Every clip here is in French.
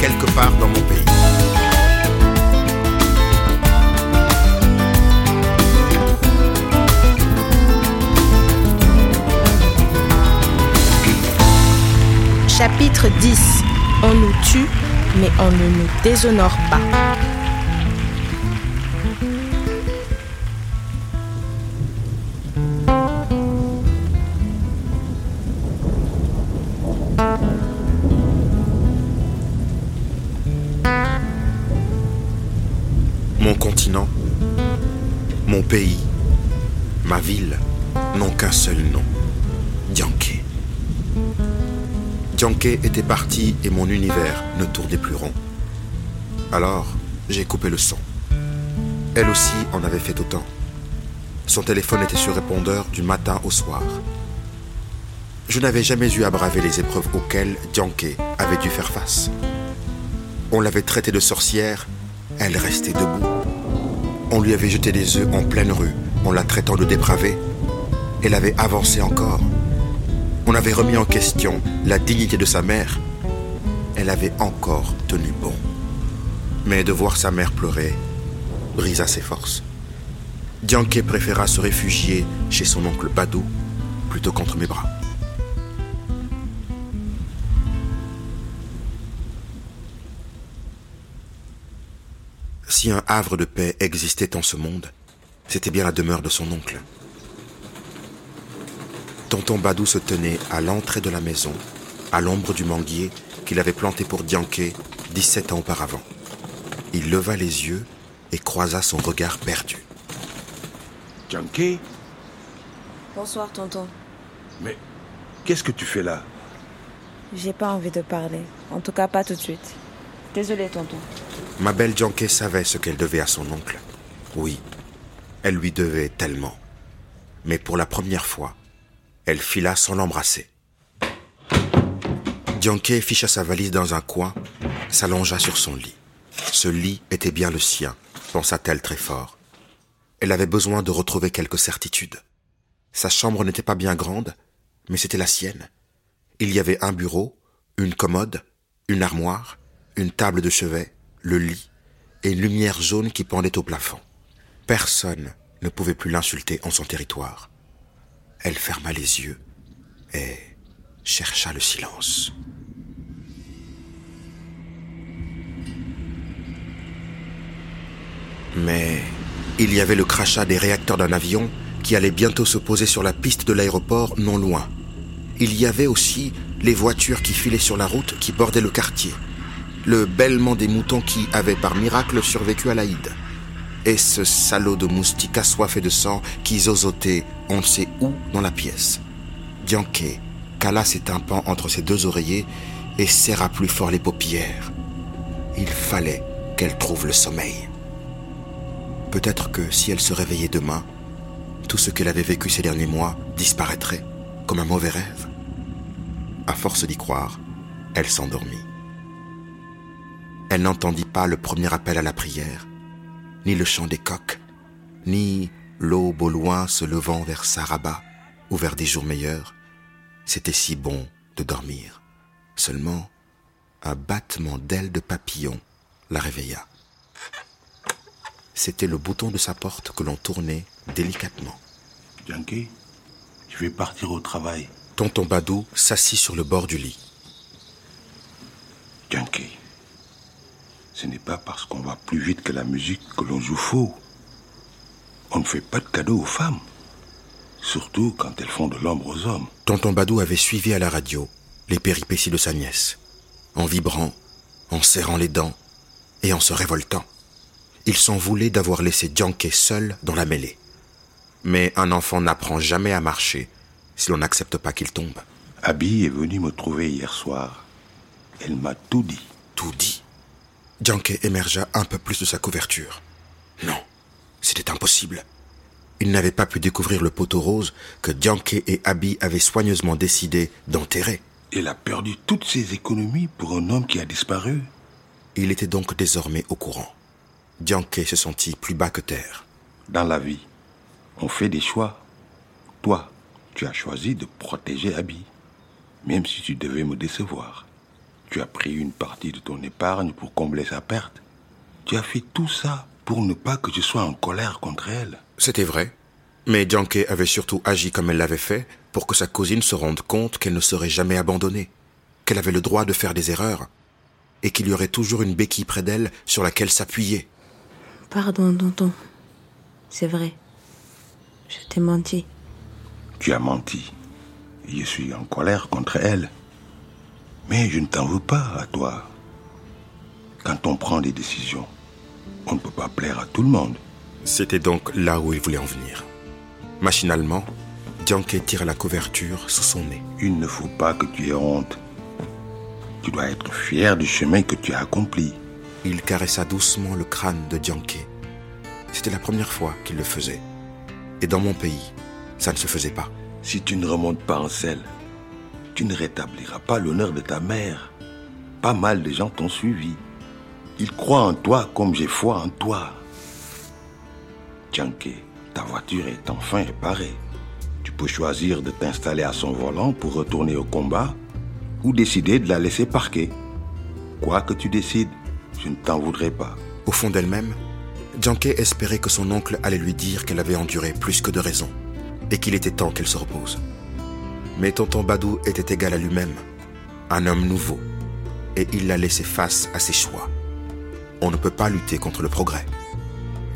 quelque part dans mon pays. Chapitre 10 On nous tue, mais on ne nous déshonore pas. Était parti et mon univers ne tournait plus rond. Alors, j'ai coupé le son. Elle aussi en avait fait autant. Son téléphone était sur répondeur du matin au soir. Je n'avais jamais eu à braver les épreuves auxquelles Dianke avait dû faire face. On l'avait traitée de sorcière, elle restait debout. On lui avait jeté des œufs en pleine rue en la traitant de dépravée. Elle avait avancé encore. On avait remis en question la dignité de sa mère. Elle avait encore tenu bon. Mais de voir sa mère pleurer brisa ses forces. Dianke préféra se réfugier chez son oncle Badou plutôt qu'entre mes bras. Si un havre de paix existait en ce monde, c'était bien la demeure de son oncle. Tonton Badou se tenait à l'entrée de la maison, à l'ombre du manguier qu'il avait planté pour Dianke 17 ans auparavant. Il leva les yeux et croisa son regard perdu. Dianke Bonsoir, tonton. Mais qu'est-ce que tu fais là? J'ai pas envie de parler. En tout cas, pas tout de suite. Désolé, tonton. Ma belle Dianke savait ce qu'elle devait à son oncle. Oui, elle lui devait tellement. Mais pour la première fois, elle fila sans l'embrasser. Dianke ficha sa valise dans un coin, s'allongea sur son lit. Ce lit était bien le sien, pensa-t-elle très fort. Elle avait besoin de retrouver quelques certitudes. Sa chambre n'était pas bien grande, mais c'était la sienne. Il y avait un bureau, une commode, une armoire, une table de chevet, le lit et une lumière jaune qui pendait au plafond. Personne ne pouvait plus l'insulter en son territoire. Elle ferma les yeux et chercha le silence. Mais il y avait le crachat des réacteurs d'un avion qui allait bientôt se poser sur la piste de l'aéroport non loin. Il y avait aussi les voitures qui filaient sur la route qui bordaient le quartier. Le bêlement des moutons qui avaient par miracle survécu à l'Aïd. Et ce salaud de moustique assoiffé de sang qui zozotait on ne sait où dans la pièce. Dianke cala ses tympans entre ses deux oreillers et serra plus fort les paupières. Il fallait qu'elle trouve le sommeil. Peut-être que si elle se réveillait demain, tout ce qu'elle avait vécu ces derniers mois disparaîtrait comme un mauvais rêve. À force d'y croire, elle s'endormit. Elle n'entendit pas le premier appel à la prière, ni le chant des coqs, ni l'aube au loin se levant vers Saraba ou vers des jours meilleurs. C'était si bon de dormir. Seulement, un battement d'ailes de papillon la réveilla. C'était le bouton de sa porte que l'on tournait délicatement. Dianke, je vais partir au travail. Tonton Badou s'assit sur le bord du lit. Dianke, pas parce qu'on va plus vite que la musique que l'on joue faux. On ne fait pas de cadeaux aux femmes. Surtout quand elles font de l'ombre aux hommes. Tonton Badou avait suivi à la radio les péripéties de sa nièce, en vibrant, en serrant les dents et en se révoltant. Il s'en voulait d'avoir laissé Djanké seul dans la mêlée. Mais un enfant n'apprend jamais à marcher si l'on n'accepte pas qu'il tombe. Abby est venue me trouver hier soir. Elle m'a tout dit. Tout dit. Djanké émergea un peu plus de sa couverture. Non, c'était impossible. Il n'avait pas pu découvrir le poteau rose que Djanké et Abby avaient soigneusement décidé d'enterrer. Elle a perdu toutes ses économies pour un homme qui a disparu. Il était donc désormais au courant. Djanké se sentit plus bas que terre. Dans la vie, on fait des choix. Toi, tu as choisi de protéger Abby, même si tu devais me décevoir. Tu as pris une partie de ton épargne pour combler sa perte. Tu as fait tout ça pour ne pas que je sois en colère contre elle. C'était vrai. Mais Djanké avait surtout agi comme elle l'avait fait pour que sa cousine se rende compte qu'elle ne serait jamais abandonnée, qu'elle avait le droit de faire des erreurs, et qu'il y aurait toujours une béquille près d'elle sur laquelle s'appuyer. Pardon, tonton. C'est vrai. Je t'ai menti. Tu as menti. Je suis en colère contre elle. Mais je ne t'en veux pas à toi. Quand on prend des décisions, on ne peut pas plaire à tout le monde. C'était donc là où il voulait en venir. Machinalement, Djanké tira la couverture sous son nez. Il ne faut pas que tu aies honte. Tu dois être fier du chemin que tu as accompli. Il caressa doucement le crâne de Djanké. C'était la première fois qu'il le faisait. Et dans mon pays, ça ne se faisait pas. Si tu ne remontes pas en selle, tu ne rétabliras pas l'honneur de ta mère. Pas mal de gens t'ont suivi. Ils croient en toi comme j'ai foi en toi. Djanké, ta voiture est enfin réparée. Tu peux choisir de t'installer à son volant pour retourner au combat ou décider de la laisser parquer. Quoi que tu décides, je ne t'en voudrais pas. Au fond d'elle-même, Djanké espérait que son oncle allait lui dire qu'elle avait enduré plus que de raison et qu'il était temps qu'elle se repose. Mais tonton Badou était égal à lui-même, un homme nouveau, et il la laissait face à ses choix. On ne peut pas lutter contre le progrès.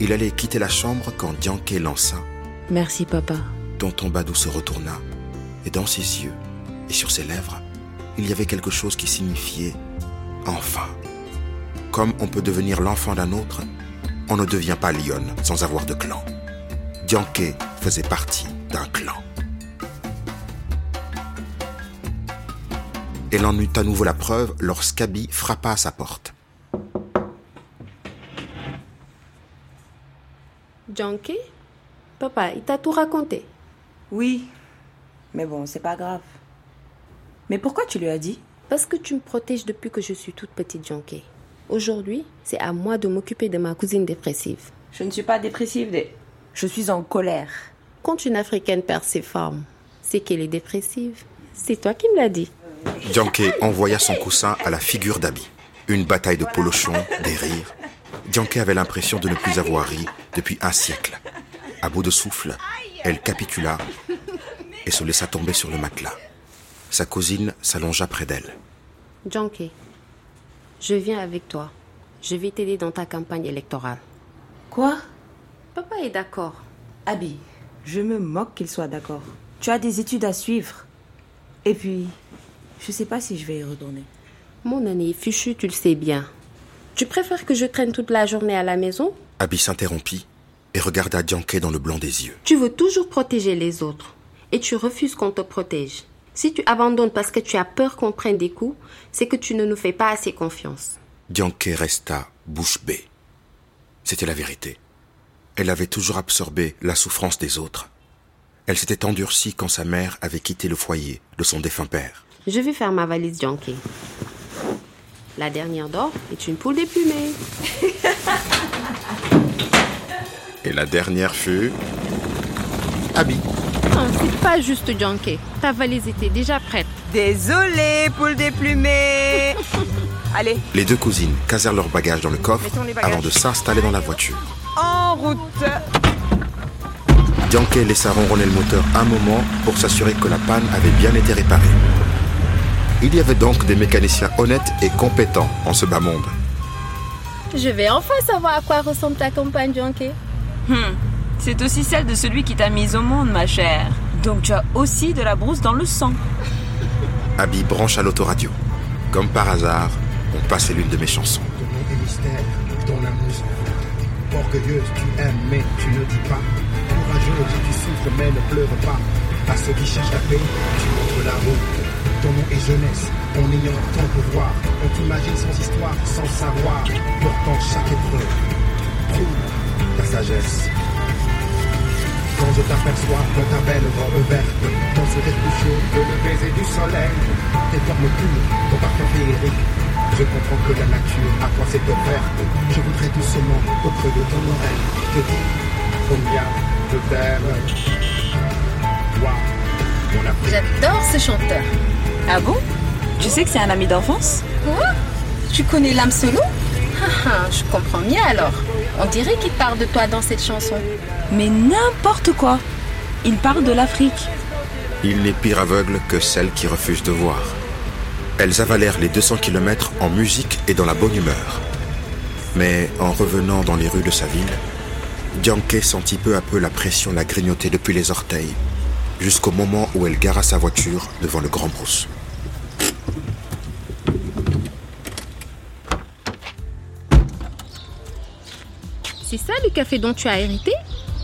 Il allait quitter la chambre quand Djanké lança. Merci, papa. Tonton Badou se retourna, et dans ses yeux et sur ses lèvres, il y avait quelque chose qui signifiait enfin. Comme on peut devenir l'enfant d'un autre, on ne devient pas lionne sans avoir de clan. Djanké faisait partie d'un clan. Elle en eut à nouveau la preuve lorsqu'Abby frappa à sa porte. Junkie Papa, il t'a tout raconté. Oui. Mais bon, c'est pas grave. Mais pourquoi tu lui as dit? Parce que tu me protèges depuis que je suis toute petite Junkie. Aujourd'hui, c'est à moi de m'occuper de ma cousine dépressive. Je ne suis pas dépressive, Dé. Je suis en colère. Quand une Africaine perd ses formes, c'est qu'elle est dépressive. C'est toi qui me l'as dit. Djanké envoya son coussin à la figure d'Abby. Une bataille de polochons, des rires. Djanké avait l'impression de ne plus avoir ri depuis un siècle. À bout de souffle, elle capitula et se laissa tomber sur le matelas. Sa cousine s'allongea près d'elle. Junkie, je viens avec toi. Je vais t'aider dans ta campagne électorale. Quoi? Papa est d'accord. Abby, je me moque qu'il soit d'accord. Tu as des études à suivre. Et puis, je sais pas si je vais y retourner. Mon année fichu, tu le sais bien. Tu préfères que je traîne toute la journée à la maison? Abby s'interrompit et regarda Djanké dans le blanc des yeux. Tu veux toujours protéger les autres et tu refuses qu'on te protège. Si tu abandonnes parce que tu as peur qu'on prenne des coups, c'est que tu ne nous fais pas assez confiance. Djanké resta bouche bée. C'était la vérité. Elle avait toujours absorbé la souffrance des autres. Elle s'était endurcie quand sa mère avait quitté le foyer de son défunt père. Je vais faire ma valise Junkie. La dernière d'or est une poule déplumée. Et la dernière fut... Abby. Non, c'est pas juste Junkie. Ta valise était déjà prête. Désolée, poule déplumée. Allez, Les deux cousines casèrent leurs bagages dans le coffre avant de s'installer dans la voiture. en route. Djanké laissa ronronner le moteur un moment pour s'assurer que la panne avait bien été réparée. Il y avait donc des mécaniciens honnêtes et compétents en ce bas monde. Je vais enfin savoir à quoi ressemble ta compagne, Junkie. Hmm. C'est aussi celle de celui qui t'a mise au monde, ma chère. Donc tu as aussi de la brousse dans le sang. Abby branche à l'autoradio. Comme par hasard, on passe l'une de mes chansons. Ton amour. Orgueilleuse, tu aimes, mais tu ne dis pas. Courageuse, tu souffres, mais ne pleure pas. À ceux qui cherchent la paix, tu montres la route. Ton nom est jeunesse, en ayant ton pouvoir. On t'imagine sans histoire, sans savoir. Pourtant, chaque épreuve prouve ta sagesse. Quand je t'aperçois dans ta belle robe verte, plus chaud de le baiser du soleil, tes formes pures, ton parfum féerique, je comprends que la nature à toi s'est offerte. Je voudrais doucement, au creux de ton oreille, te dire combien je t'aime. Afrique. J'adore ce chanteur. Ah bon? Tu sais que c'est un ami d'enfance? Quoi? Tu connais l'âme solo? Ah, ah, Je comprends mieux alors. On dirait qu'il parle de toi dans cette chanson. Mais n'importe quoi. Il parle de l'Afrique. Il n'est pire aveugle que celles qui refusent de voir. Elles avalèrent les 200 km en musique et dans la bonne humeur. Mais en revenant dans les rues de sa ville, Dianke sentit peu à peu la pression la grignoter depuis les orteils, jusqu'au moment où elle gara sa voiture devant le Grand Brousse. C'est ça le café dont tu as hérité?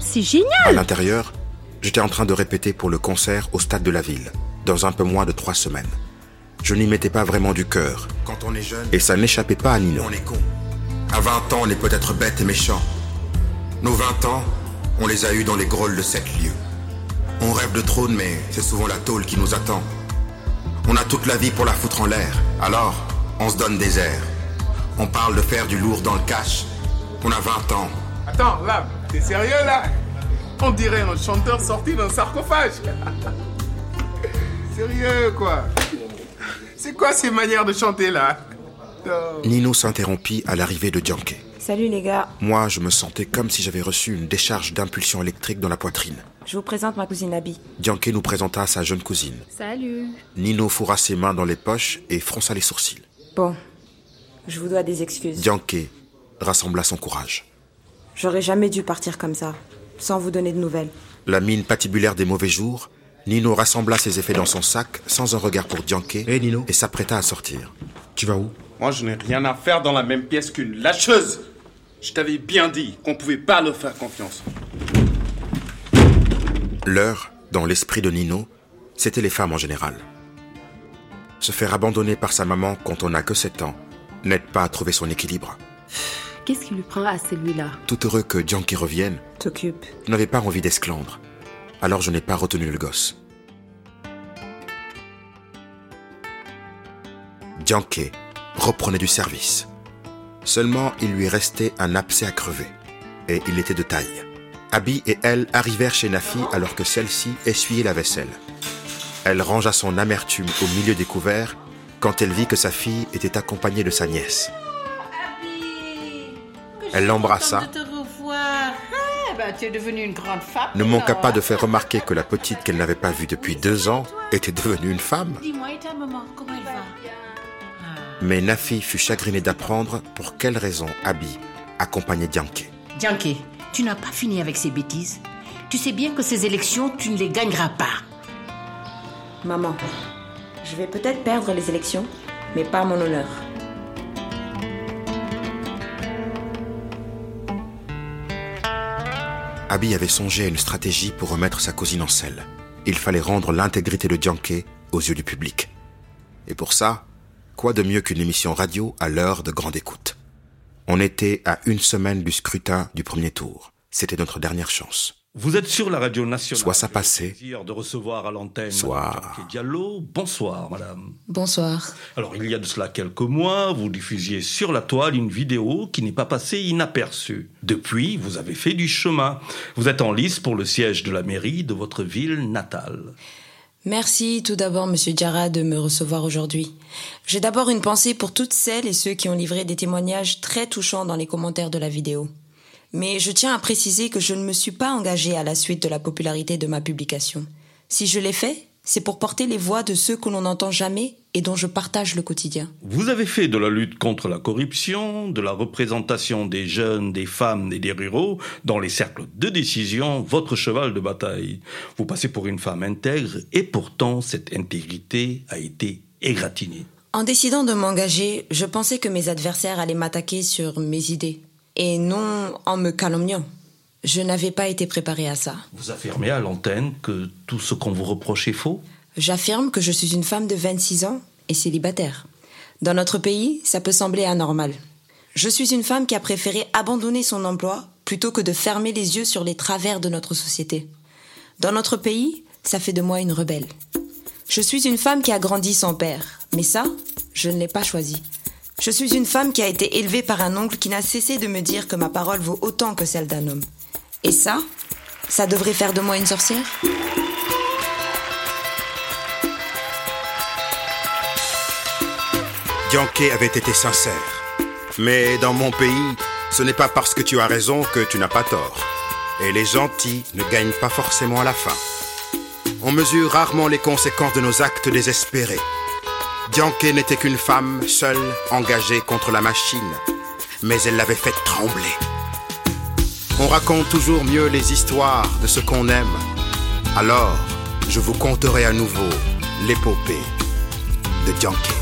C'est À génial l'intérieur, j'étais en train de répéter pour le concert au stade de la ville, dans un peu moins de trois semaines. Je n'y mettais pas vraiment du cœur. Quand on est jeune, et ça n'échappait pas à Nino. On est con. À 20 ans, on est peut-être bête et méchant. Nos 20 ans, on les a eus dans les grolles de sept lieux. On rêve de trône, mais c'est souvent la tôle qui nous attend. On a toute la vie pour la foutre en l'air. Alors, on se donne des airs. On parle de faire du lourd dans le cash. On a 20 ans. Attends, là, t'es sérieux là? On dirait un chanteur sorti d'un sarcophage. sérieux quoi? C'est quoi ces manières de chanter là? Nino s'interrompit à l'arrivée de Dianke. Salut les gars. Moi, je me sentais comme si j'avais reçu une décharge d'impulsion électrique dans la poitrine. Je vous présente ma cousine Abby. Dianke nous présenta sa jeune cousine. Salut. Nino fourra ses mains dans les poches et fronça les sourcils. Bon, je vous dois des excuses. Dianke rassembla son courage. J'aurais jamais dû partir comme ça, sans vous donner de nouvelles. La mine patibulaire des mauvais jours, Nino rassembla ses effets dans son sac sans un regard pour Dianke Hé Nino, et s'apprêta à sortir. tu vas où? Moi, je n'ai rien à faire dans la même pièce qu'une lâcheuse. Je t'avais bien dit qu'on pouvait pas leur faire confiance. L'heure, dans l'esprit de Nino, c'était les femmes en général. Se faire abandonner par sa maman quand on n'a que 7 ans n'aide pas à trouver son équilibre. Qu'est-ce qui lui prend à celui-là? Tout heureux que Dianke revienne, T'occupe. je n'avais pas envie d'esclandre. Alors je n'ai pas retenu le gosse. Dianke reprenait du service. Seulement, il lui restait un abcès à crever. Et il était de taille. Abby et elle arrivèrent chez Nafi alors que celle-ci essuyait la vaisselle. Elle rangea son amertume au milieu des couverts quand elle vit que sa fille était accompagnée de sa nièce. Elle l'embrassa. Ah, ben, ne manqua pas de faire remarquer que la petite qu'elle n'avait pas vue depuis deux ans était devenue une femme. Dis-moi, et ta maman, comment elle va? Mais Nafi fut chagrinée d'apprendre pour quelle raison Abby accompagnait Dianke. Dianke, tu n'as pas fini avec ces bêtises. Tu sais bien que ces élections, tu ne les gagneras pas. Maman, je vais peut-être perdre les élections, mais pas mon honneur. Abby avait songé à une stratégie pour remettre sa cousine en selle. Il fallait rendre l'intégrité de Dianke aux yeux du public. Et pour ça, quoi de mieux qu'une émission radio à l'heure de grande écoute? On était à une semaine du scrutin du premier tour. C'était notre dernière chance. Vous êtes sur la radio nationale. Soit ça passait, le plaisir de recevoir à l'antenne soit- Madame Dianke Diallo. Bonsoir, madame. Bonsoir. Alors, il y a de cela quelques mois, vous diffusiez sur la toile une vidéo qui n'est pas passée inaperçue. Depuis, vous avez fait du chemin. Vous êtes en lice pour le siège de la mairie de votre ville natale. Merci tout d'abord, Monsieur Diarra, de me recevoir aujourd'hui. J'ai d'abord une pensée pour toutes celles et ceux qui ont livré des témoignages très touchants dans les commentaires de la vidéo. Mais je tiens à préciser que je ne me suis pas engagée à la suite de la popularité de ma publication. Si je l'ai fait, c'est pour porter les voix de ceux que l'on n'entend jamais et dont je partage le quotidien. Vous avez fait de la lutte contre la corruption, de la représentation des jeunes, des femmes et des ruraux dans les cercles de décision votre cheval de bataille. Vous passez pour une femme intègre et pourtant cette intégrité a été égratignée. En décidant de m'engager, je pensais que mes adversaires allaient m'attaquer sur mes idées et non en me calomniant. Je n'avais pas été préparée à ça. Vous affirmez à l'antenne que tout ce qu'on vous reproche est faux? J'affirme que je suis une femme de 26 ans et célibataire. Dans notre pays, ça peut sembler anormal. Je suis une femme qui a préféré abandonner son emploi plutôt que de fermer les yeux sur les travers de notre société. Dans notre pays, ça fait de moi une rebelle. Je suis une femme qui a grandi sans père, mais ça, je ne l'ai pas choisi. Je suis une femme qui a été élevée par un oncle qui n'a cessé de me dire que ma parole vaut autant que celle d'un homme. Et ça, ça devrait faire de moi une sorcière? Dianke avait été sincère. Mais dans mon pays, ce n'est pas parce que tu as raison que tu n'as pas tort. Et les gentils ne gagnent pas forcément à la fin. On mesure rarement les conséquences de nos actes désespérés. Dianke n'était qu'une femme seule, engagée contre la machine. Mais elle l'avait fait trembler. On raconte toujours mieux les histoires de ce qu'on aime. Alors, je vous conterai à nouveau l'épopée de Dianke.